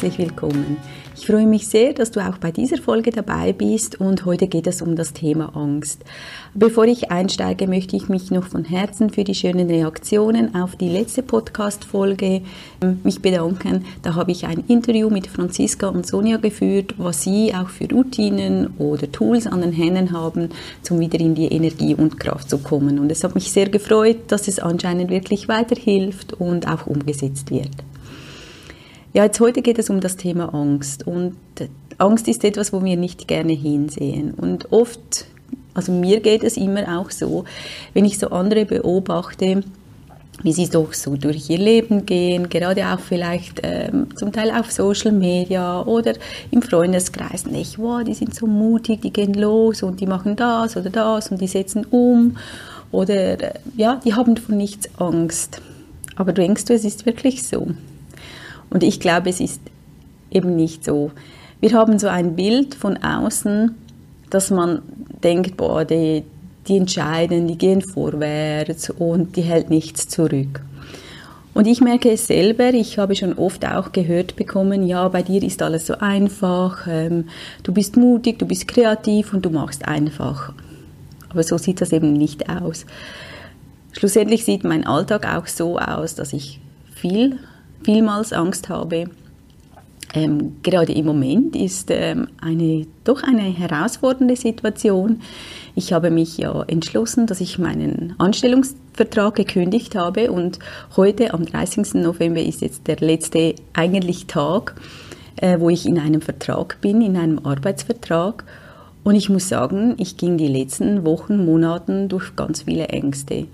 Herzlich willkommen. Ich freue mich sehr, dass du auch bei dieser Folge dabei bist und heute geht es um das Thema Angst. Bevor ich einsteige, möchte ich mich noch von Herzen für die schönen Reaktionen auf die letzte Podcast-Folge ähm, mich bedanken. Da habe ich ein Interview mit Franziska und Sonja geführt, was sie auch für Routinen oder Tools an den Händen haben, um wieder in die Energie und Kraft zu kommen. Und es hat mich sehr gefreut, dass es anscheinend wirklich weiterhilft und auch umgesetzt wird. Ja, jetzt heute geht es um das Thema Angst. Und Angst ist etwas, wo wir nicht gerne hinsehen. Und oft, also mir geht es immer auch so, wenn ich so andere beobachte, wie sie doch so durch ihr Leben gehen, gerade auch vielleicht ähm, zum Teil auf Social Media oder im Freundeskreis. Nicht, wow, die sind so mutig, die gehen los und die machen das oder das und die setzen um oder äh, ja, die haben von nichts Angst. Aber denkst du, es ist wirklich so? Und ich glaube, es ist eben nicht so. Wir haben so ein Bild von außen, dass man denkt, boah, die, die entscheiden, die gehen vorwärts und die hält nichts zurück. Und ich merke es selber, ich habe schon oft auch gehört bekommen, ja, bei dir ist alles so einfach, ähm, du bist mutig, du bist kreativ und du machst einfach. Aber so sieht das eben nicht aus. Schlussendlich sieht mein Alltag auch so aus, dass ich viel vielmals Angst habe. Ähm, gerade im Moment ist ähm, eine doch eine herausfordernde Situation. Ich habe mich ja entschlossen, dass ich meinen Anstellungsvertrag gekündigt habe und heute am 30. November ist jetzt der letzte eigentlich Tag, äh, wo ich in einem Vertrag bin, in einem Arbeitsvertrag. Und ich muss sagen, ich ging die letzten Wochen, Monaten durch ganz viele Ängste.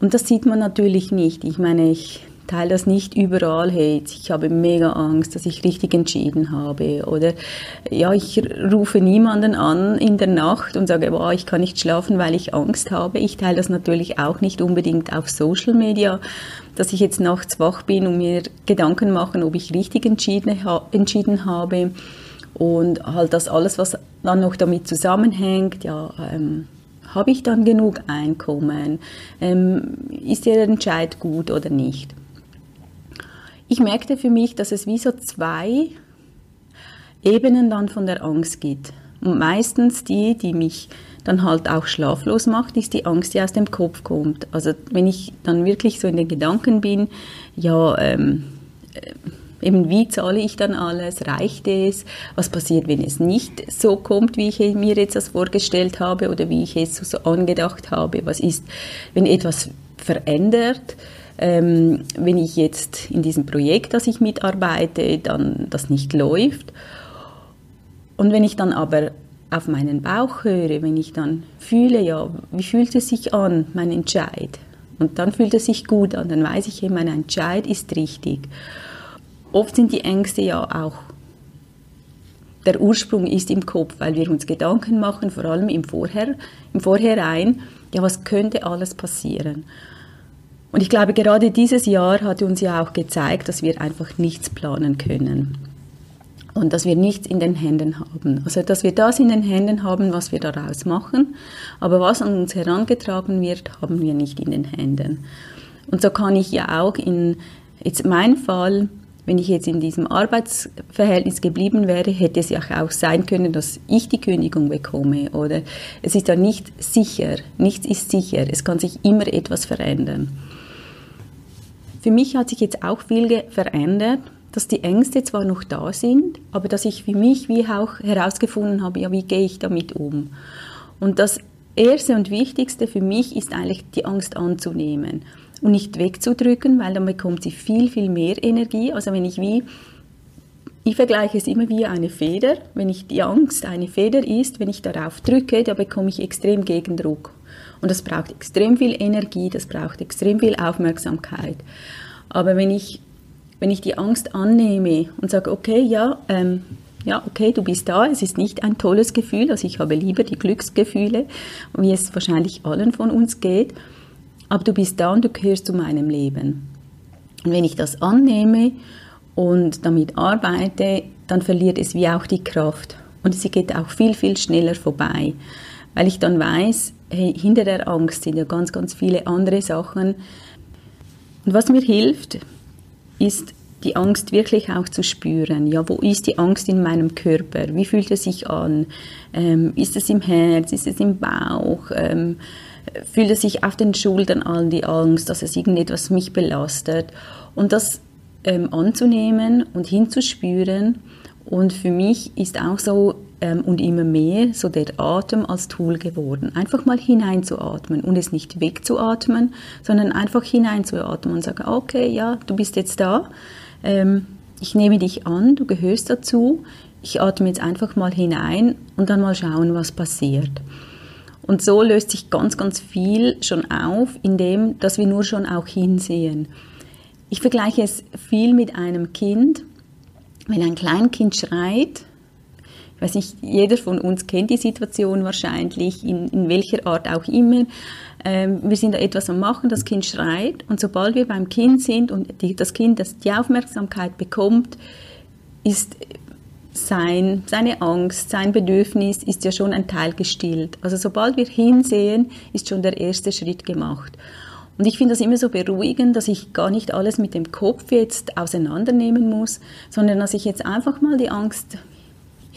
Und das sieht man natürlich nicht. Ich meine, ich teile das nicht überall, hey, ich habe mega Angst, dass ich richtig entschieden habe. Oder ja, ich rufe niemanden an in der Nacht und sage, boah, ich kann nicht schlafen, weil ich Angst habe. Ich teile das natürlich auch nicht unbedingt auf Social Media, dass ich jetzt nachts wach bin und mir Gedanken machen, ob ich richtig entschieden, entschieden habe. Und halt das alles, was dann noch damit zusammenhängt, ja, ähm, habe ich dann genug Einkommen? Ähm, ist der Entscheid gut oder nicht? Ich merkte für mich, dass es wie so zwei Ebenen dann von der Angst gibt. Und meistens die, die mich dann halt auch schlaflos macht, ist die Angst, die aus dem Kopf kommt. Also wenn ich dann wirklich so in den Gedanken bin, ja, ähm, äh, eben wie zahle ich dann alles, reicht es, was passiert, wenn es nicht so kommt, wie ich mir jetzt das vorgestellt habe oder wie ich es so angedacht habe, was ist, wenn etwas verändert, ähm, wenn ich jetzt in diesem Projekt, das ich mitarbeite, dann das nicht läuft. Und wenn ich dann aber auf meinen Bauch höre, wenn ich dann fühle, ja, wie fühlt es sich an, mein Entscheid? Und dann fühlt es sich gut an, dann weiß ich, mein Entscheid ist richtig. Oft sind die Ängste ja auch, der Ursprung ist im Kopf, weil wir uns Gedanken machen, vor allem im Vorher, im Vorhinein, ja, was könnte alles passieren? Und ich glaube, gerade dieses Jahr hat uns ja auch gezeigt, dass wir einfach nichts planen können. Und dass wir nichts in den Händen haben. Also, dass wir das in den Händen haben, was wir daraus machen. Aber was an uns herangetragen wird, haben wir nicht in den Händen. Und so kann ich ja auch in, jetzt mein Fall, wenn ich jetzt in diesem Arbeitsverhältnis geblieben wäre, hätte es ja auch sein können, dass ich die Kündigung bekomme. Oder es ist ja nicht sicher. Nichts ist sicher. Es kann sich immer etwas verändern. Für mich hat sich jetzt auch viel verändert, dass die Ängste zwar noch da sind, aber dass ich für mich wie auch herausgefunden habe, ja, wie gehe ich damit um? Und das Erste und Wichtigste für mich ist eigentlich die Angst anzunehmen und nicht wegzudrücken, weil dann bekommt sie viel, viel mehr Energie. Also wenn ich wie, ich vergleiche es immer wie eine Feder. Wenn ich die Angst eine Feder ist, wenn ich darauf drücke, da bekomme ich extrem Gegendruck. Und das braucht extrem viel Energie, das braucht extrem viel Aufmerksamkeit. Aber wenn ich, wenn ich die Angst annehme und sage, okay, ja, ähm, ja, okay, du bist da, es ist nicht ein tolles Gefühl, also ich habe lieber die Glücksgefühle, wie es wahrscheinlich allen von uns geht, aber du bist da und du gehörst zu meinem Leben. Und wenn ich das annehme und damit arbeite, dann verliert es wie auch die Kraft und sie geht auch viel, viel schneller vorbei, weil ich dann weiß, hinter der Angst sind ja ganz, ganz viele andere Sachen. Und was mir hilft, ist die Angst wirklich auch zu spüren. Ja, wo ist die Angst in meinem Körper? Wie fühlt es sich an? Ähm, ist es im Herz? Ist es im Bauch? Ähm, fühlt es sich auf den Schultern an, die Angst, dass es irgendetwas mich belastet? Und das ähm, anzunehmen und hinzuspüren. Und für mich ist auch so ähm, und immer mehr so der Atem als Tool geworden. Einfach mal hineinzuatmen und es nicht wegzuatmen, sondern einfach hineinzuatmen und sagen, okay, ja, du bist jetzt da ähm, ich nehme dich an, du gehörst dazu, ich atme jetzt einfach mal hinein und dann mal schauen, was passiert. Und so löst sich ganz, ganz viel schon auf, indem, dass wir nur schon auch hinsehen. Ich vergleiche es viel mit einem Kind. Wenn ein Kleinkind schreit, weiß nicht, jeder von uns kennt die Situation wahrscheinlich, in, in welcher Art auch immer, ähm, wir sind da etwas am Machen, das Kind schreit und sobald wir beim Kind sind und die, das Kind das die Aufmerksamkeit bekommt, ist sein, seine Angst, sein Bedürfnis ist ja schon ein Teil gestillt. Also sobald wir hinsehen, ist schon der erste Schritt gemacht. Und ich finde das immer so beruhigend, dass ich gar nicht alles mit dem Kopf jetzt auseinandernehmen muss, sondern dass ich jetzt einfach mal die Angst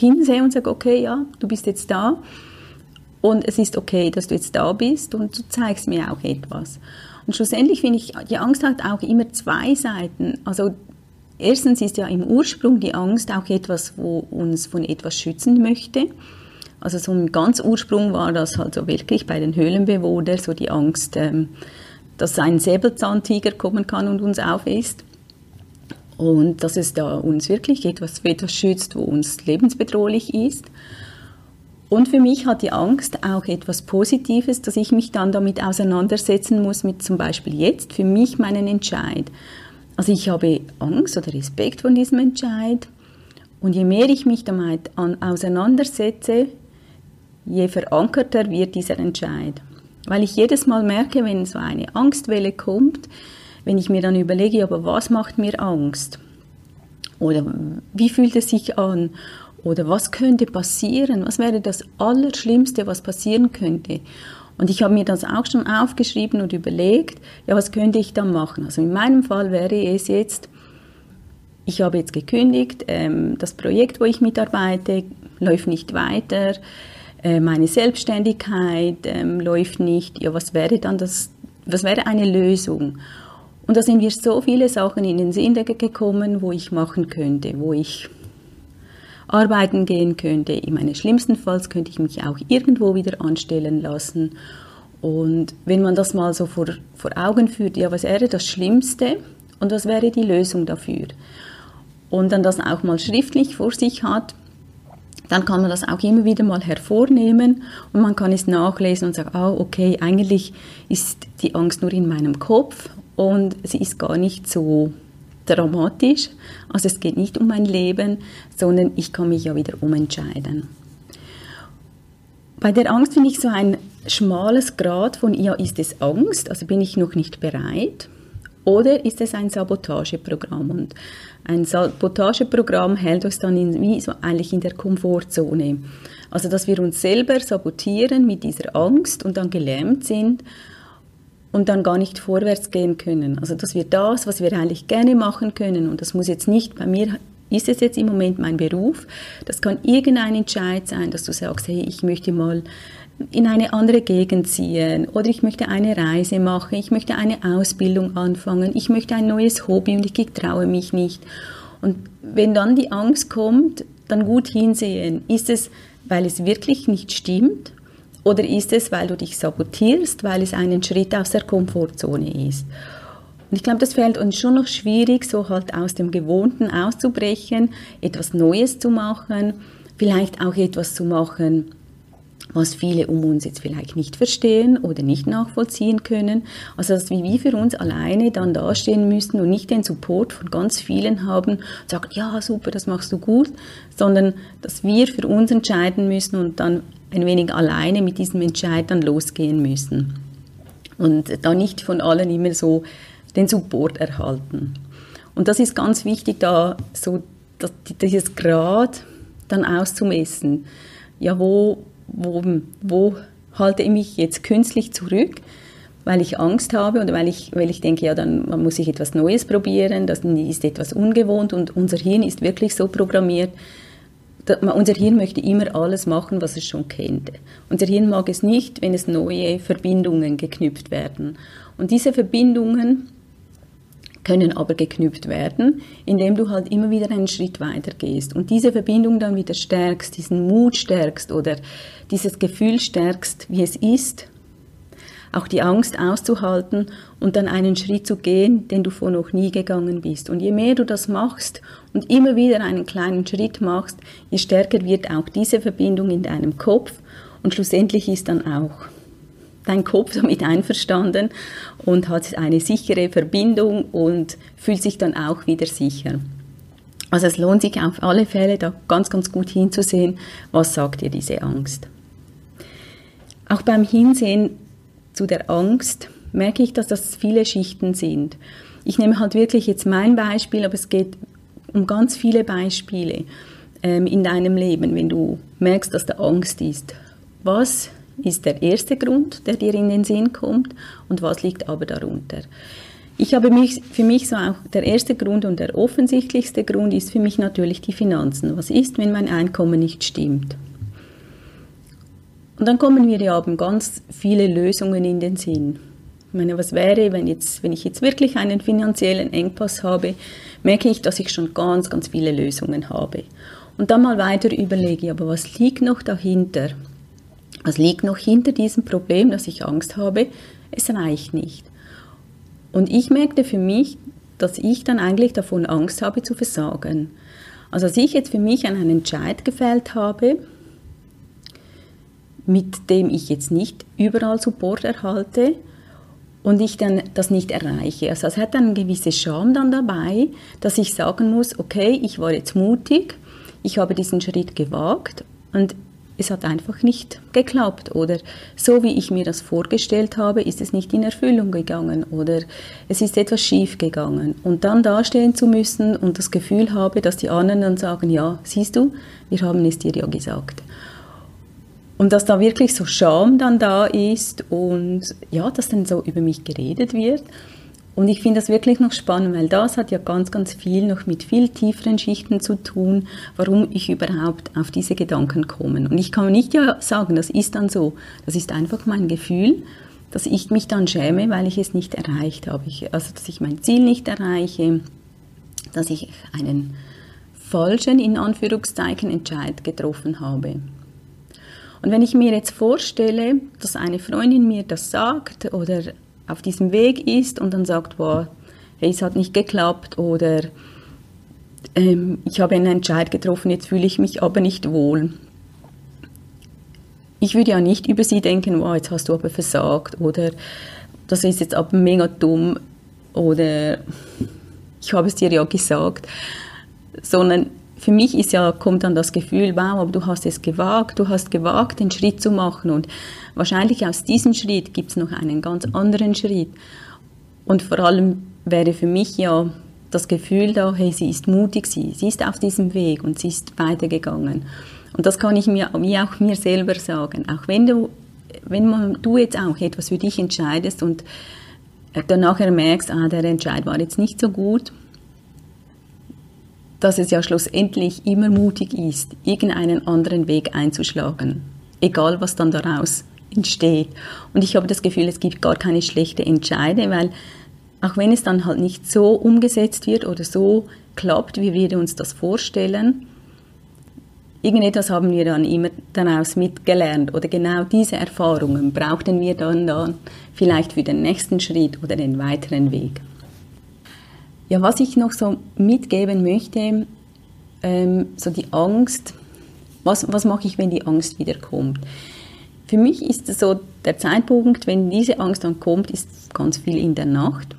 hinsehe und sage, okay, ja, du bist jetzt da und es ist okay, dass du jetzt da bist und du zeigst mir auch etwas. Und schlussendlich finde ich, die Angst hat auch immer zwei Seiten. Also erstens ist ja im Ursprung die Angst auch etwas, wo uns von etwas schützen möchte. Also so im ganz Ursprung war das halt so wirklich bei den Höhlenbewohnern so die Angst, ähm, dass ein Säbelzahntiger kommen kann und uns aufisst. Und dass es da uns wirklich etwas, etwas schützt, wo uns lebensbedrohlich ist. Und für mich hat die Angst auch etwas Positives, dass ich mich dann damit auseinandersetzen muss, mit zum Beispiel jetzt für mich meinen Entscheid. Also ich habe Angst oder Respekt von diesem Entscheid. Und je mehr ich mich damit auseinandersetze, je verankerter wird dieser Entscheid. Weil ich jedes Mal merke, wenn so eine Angstwelle kommt, wenn ich mir dann überlege, aber was macht mir Angst? Oder wie fühlt es sich an? Oder was könnte passieren? Was wäre das Allerschlimmste, was passieren könnte? Und ich habe mir das auch schon aufgeschrieben und überlegt, ja, was könnte ich dann machen? Also in meinem Fall wäre es jetzt, ich habe jetzt gekündigt, ähm, das Projekt, wo ich mitarbeite, läuft nicht weiter, äh, meine Selbstständigkeit ähm, läuft nicht. Ja, was wäre dann das, was wäre eine Lösung? Und da sind mir so viele Sachen in den Sinn gekommen, wo ich machen könnte, wo ich arbeiten gehen könnte. In meinem schlimmsten Fall könnte ich mich auch irgendwo wieder anstellen lassen. Und wenn man das mal so vor, vor Augen führt, ja, was wäre das Schlimmste und was wäre die Lösung dafür? Und dann das auch mal schriftlich vor sich hat, dann kann man das auch immer wieder mal hervornehmen und man kann es nachlesen und sagen, ah, okay, eigentlich ist die Angst nur in meinem Kopf und sie ist gar nicht so dramatisch. Also es geht nicht um mein Leben, sondern ich kann mich ja wieder umentscheiden. Bei der Angst finde ich so ein schmales Grad von, ja, ist es Angst, also bin ich noch nicht bereit, oder ist es ein Sabotageprogramm? Und ein Sabotageprogramm hält uns dann in, wie so eigentlich in der Komfortzone. Also, dass wir uns selber sabotieren mit dieser Angst und dann gelähmt sind und dann gar nicht vorwärts gehen können. Also dass wir das, was wir eigentlich gerne machen können, und das muss jetzt nicht, bei mir ist es jetzt im Moment mein Beruf, das kann irgendein Entscheid sein, dass du sagst, hey, ich möchte mal in eine andere Gegend ziehen oder ich möchte eine Reise machen, ich möchte eine Ausbildung anfangen, ich möchte ein neues Hobby und ich traue mich nicht. Und wenn dann die Angst kommt, dann gut hinsehen, ist es, weil es wirklich nicht stimmt oder ist es, weil du dich sabotierst, weil es einen Schritt aus der Komfortzone ist? Und ich glaube, das fällt uns schon noch schwierig, so halt aus dem Gewohnten auszubrechen, etwas Neues zu machen, vielleicht auch etwas zu machen, was viele um uns jetzt vielleicht nicht verstehen oder nicht nachvollziehen können. Also dass wir wie für uns alleine dann dastehen müssen und nicht den Support von ganz vielen haben und sagen, ja super, das machst du gut, sondern dass wir für uns entscheiden müssen und dann ein wenig alleine mit diesem Entscheid dann losgehen müssen. Und da nicht von allen immer so den Support erhalten. Und das ist ganz wichtig, da so dass dieses Grad dann auszumessen. Ja, wo, wo, wo halte ich mich jetzt künstlich zurück? weil ich Angst habe oder weil ich, weil ich denke, ja, dann muss ich etwas Neues probieren, das ist etwas ungewohnt und unser Hirn ist wirklich so programmiert, unser Hirn möchte immer alles machen, was es schon kennt. Unser Hirn mag es nicht, wenn es neue Verbindungen geknüpft werden. Und diese Verbindungen können aber geknüpft werden, indem du halt immer wieder einen Schritt weiter gehst und diese Verbindung dann wieder stärkst, diesen Mut stärkst oder dieses Gefühl stärkst, wie es ist, auch die Angst auszuhalten und dann einen Schritt zu gehen, den du vor noch nie gegangen bist. Und je mehr du das machst und immer wieder einen kleinen Schritt machst, je stärker wird auch diese Verbindung in deinem Kopf und schlussendlich ist dann auch dein Kopf damit einverstanden und hat eine sichere Verbindung und fühlt sich dann auch wieder sicher. Also es lohnt sich auf alle Fälle, da ganz, ganz gut hinzusehen, was sagt dir diese Angst. Auch beim Hinsehen zu der Angst merke ich, dass das viele Schichten sind. Ich nehme halt wirklich jetzt mein Beispiel, aber es geht um ganz viele Beispiele ähm, in deinem Leben, wenn du merkst, dass da Angst ist. Was ist der erste Grund, der dir in den Sinn kommt und was liegt aber darunter? Ich habe mich, für mich so auch der erste Grund und der offensichtlichste Grund ist für mich natürlich die Finanzen. Was ist, wenn mein Einkommen nicht stimmt? Und dann kommen wir ja haben ganz viele Lösungen in den Sinn. Ich meine, was wäre, wenn, jetzt, wenn ich jetzt wirklich einen finanziellen Engpass habe, merke ich, dass ich schon ganz, ganz viele Lösungen habe. Und dann mal weiter überlege, aber was liegt noch dahinter? Was liegt noch hinter diesem Problem, dass ich Angst habe? Es reicht nicht. Und ich merkte für mich, dass ich dann eigentlich davon Angst habe zu versagen. Also als ich jetzt für mich einen Entscheid gefällt habe, mit dem ich jetzt nicht überall Support erhalte und ich dann das nicht erreiche. Also es hat eine gewisse Scham dann dabei, dass ich sagen muss, okay, ich war jetzt mutig, ich habe diesen Schritt gewagt und es hat einfach nicht geklappt oder so wie ich mir das vorgestellt habe, ist es nicht in Erfüllung gegangen oder es ist etwas schief gegangen und dann dastehen zu müssen und das Gefühl habe, dass die anderen dann sagen, ja, siehst du, wir haben es dir ja gesagt. Und dass da wirklich so Scham dann da ist und ja, dass dann so über mich geredet wird und ich finde das wirklich noch spannend, weil das hat ja ganz, ganz viel noch mit viel tieferen Schichten zu tun, warum ich überhaupt auf diese Gedanken komme. Und ich kann nicht ja sagen, das ist dann so. Das ist einfach mein Gefühl, dass ich mich dann schäme, weil ich es nicht erreicht habe. Ich, also, dass ich mein Ziel nicht erreiche, dass ich einen falschen, in Anführungszeichen, Entscheid getroffen habe. Und wenn ich mir jetzt vorstelle, dass eine Freundin mir das sagt oder auf diesem Weg ist und dann sagt, wow, hey, es hat nicht geklappt oder ähm, ich habe einen Entscheid getroffen, jetzt fühle ich mich aber nicht wohl. Ich würde ja nicht über sie denken, wow, jetzt hast du aber versagt oder das ist jetzt aber mega dumm oder ich habe es dir ja gesagt, sondern für mich ist ja, kommt dann das Gefühl, wow, aber du hast es gewagt, du hast gewagt, den Schritt zu machen und wahrscheinlich aus diesem Schritt gibt es noch einen ganz anderen Schritt. Und vor allem wäre für mich ja das Gefühl da, hey, sie ist mutig, sie, sie ist auf diesem Weg und sie ist weitergegangen. Und das kann ich mir, wie auch mir selber sagen. Auch wenn du, wenn man, du jetzt auch etwas für dich entscheidest und dann nachher merkst, ah, der Entscheid war jetzt nicht so gut, dass es ja schlussendlich immer mutig ist, irgendeinen anderen Weg einzuschlagen, egal was dann daraus entsteht. Und ich habe das Gefühl, es gibt gar keine schlechte Entscheide, weil auch wenn es dann halt nicht so umgesetzt wird oder so klappt, wie wir uns das vorstellen, irgendetwas haben wir dann immer daraus mitgelernt oder genau diese Erfahrungen brauchten wir dann, dann vielleicht für den nächsten Schritt oder den weiteren Weg. Ja, was ich noch so mitgeben möchte, ähm, so die Angst, was, was mache ich, wenn die Angst wieder kommt? Für mich ist so der Zeitpunkt, wenn diese Angst dann kommt, ist ganz viel in der Nacht.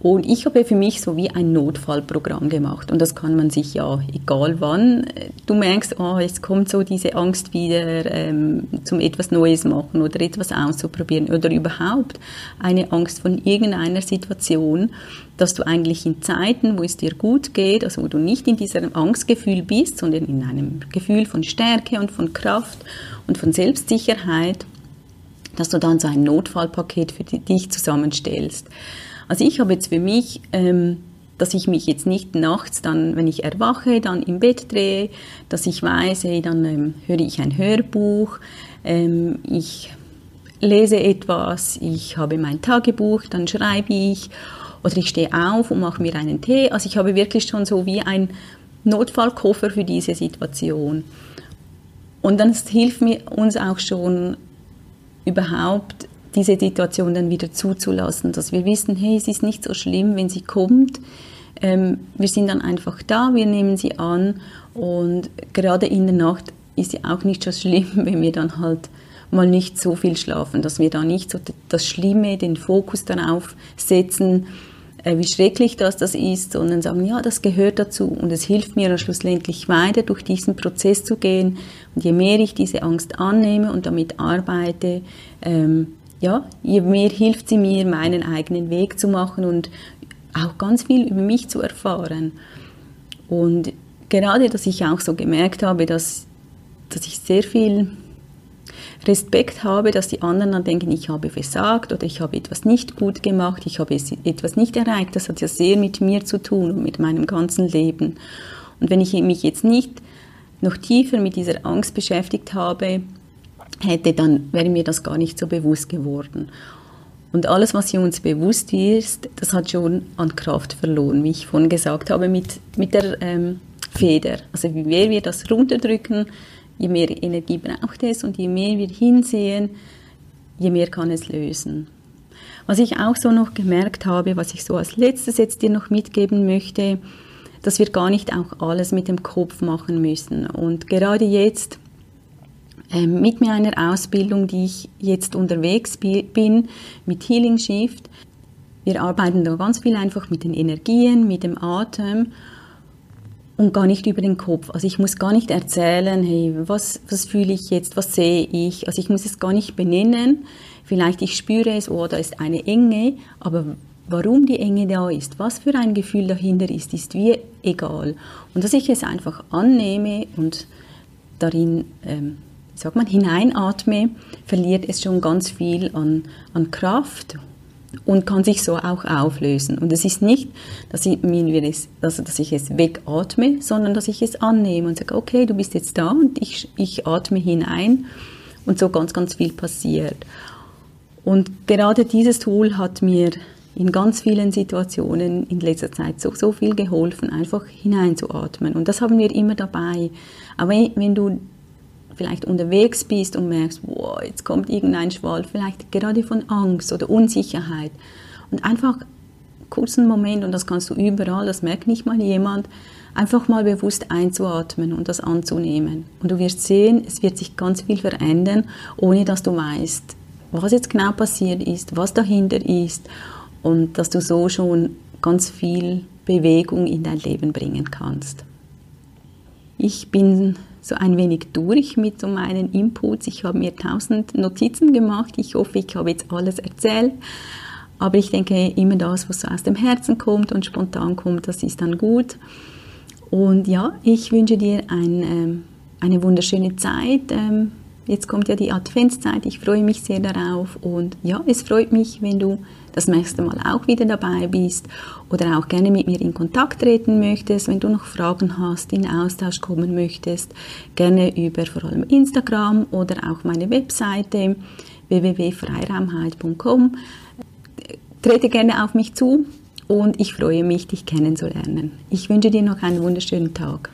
Und ich habe für mich so wie ein Notfallprogramm gemacht. Und das kann man sich ja, egal wann, du merkst, oh, es kommt so diese Angst wieder ähm, zum etwas Neues machen oder etwas auszuprobieren oder überhaupt eine Angst von irgendeiner Situation, dass du eigentlich in Zeiten, wo es dir gut geht, also wo du nicht in diesem Angstgefühl bist, sondern in einem Gefühl von Stärke und von Kraft und von Selbstsicherheit, dass du dann so ein Notfallpaket für dich zusammenstellst. Also ich habe jetzt für mich, ähm, dass ich mich jetzt nicht nachts dann, wenn ich erwache, dann im Bett drehe, dass ich weiß, hey, dann ähm, höre ich ein Hörbuch, ähm, ich lese etwas, ich habe mein Tagebuch, dann schreibe ich oder ich stehe auf und mache mir einen Tee. Also ich habe wirklich schon so wie ein Notfallkoffer für diese Situation. Und dann hilft mir uns auch schon überhaupt diese Situation dann wieder zuzulassen, dass wir wissen, hey, es ist nicht so schlimm, wenn sie kommt. Ähm, wir sind dann einfach da, wir nehmen sie an und gerade in der Nacht ist ja auch nicht so schlimm, wenn wir dann halt mal nicht so viel schlafen, dass wir da nicht so das Schlimme, den Fokus darauf setzen, äh, wie schrecklich das, das ist, sondern sagen, ja, das gehört dazu und es hilft mir dann schlussendlich weiter, durch diesen Prozess zu gehen. Und je mehr ich diese Angst annehme und damit arbeite, ähm, ja, je mehr hilft sie mir, meinen eigenen Weg zu machen und auch ganz viel über mich zu erfahren. Und gerade, dass ich auch so gemerkt habe, dass, dass ich sehr viel Respekt habe, dass die anderen dann denken, ich habe versagt oder ich habe etwas nicht gut gemacht, ich habe etwas nicht erreicht. Das hat ja sehr mit mir zu tun und mit meinem ganzen Leben. Und wenn ich mich jetzt nicht noch tiefer mit dieser Angst beschäftigt habe, hätte, dann wäre mir das gar nicht so bewusst geworden. Und alles, was uns bewusst ist, das hat schon an Kraft verloren, wie ich vorhin gesagt habe, mit, mit der ähm, Feder. Also wie mehr wir das runterdrücken, je mehr Energie braucht es und je mehr wir hinsehen, je mehr kann es lösen. Was ich auch so noch gemerkt habe, was ich so als letztes jetzt dir noch mitgeben möchte, dass wir gar nicht auch alles mit dem Kopf machen müssen. Und gerade jetzt mit meiner Ausbildung, die ich jetzt unterwegs bin, mit Healing Shift, wir arbeiten da ganz viel einfach mit den Energien, mit dem Atem und gar nicht über den Kopf. Also ich muss gar nicht erzählen, hey, was, was fühle ich jetzt, was sehe ich. Also ich muss es gar nicht benennen. Vielleicht ich spüre es, oh, da ist eine Enge, aber warum die Enge da ist, was für ein Gefühl dahinter ist, ist wie egal. Und dass ich es einfach annehme und darin, ähm, sagt man, hineinatme, verliert es schon ganz viel an, an Kraft und kann sich so auch auflösen. Und es ist nicht, dass ich, also dass ich es wegatme, sondern dass ich es annehme und sage, okay, du bist jetzt da und ich, ich atme hinein und so ganz, ganz viel passiert. Und gerade dieses Tool hat mir in ganz vielen Situationen in letzter Zeit so, so viel geholfen, einfach hineinzuatmen. Und das haben wir immer dabei. Aber wenn du vielleicht unterwegs bist und merkst, wow, jetzt kommt irgendein Schwall, vielleicht gerade von Angst oder Unsicherheit. Und einfach kurzen Moment, und das kannst du überall, das merkt nicht mal jemand, einfach mal bewusst einzuatmen und das anzunehmen. Und du wirst sehen, es wird sich ganz viel verändern, ohne dass du weißt, was jetzt genau passiert ist, was dahinter ist und dass du so schon ganz viel Bewegung in dein Leben bringen kannst. Ich bin so ein wenig durch mit so meinen Inputs. Ich habe mir tausend Notizen gemacht. Ich hoffe, ich habe jetzt alles erzählt. Aber ich denke, immer das, was so aus dem Herzen kommt und spontan kommt, das ist dann gut. Und ja, ich wünsche dir ein, ähm, eine wunderschöne Zeit. Jetzt kommt ja die Adventszeit. Ich freue mich sehr darauf. Und ja, es freut mich, wenn du das nächste Mal auch wieder dabei bist oder auch gerne mit mir in Kontakt treten möchtest, wenn du noch Fragen hast, in Austausch kommen möchtest, gerne über vor allem Instagram oder auch meine Webseite www.freiraumheit.com. Trete gerne auf mich zu und ich freue mich, dich kennenzulernen. Ich wünsche dir noch einen wunderschönen Tag.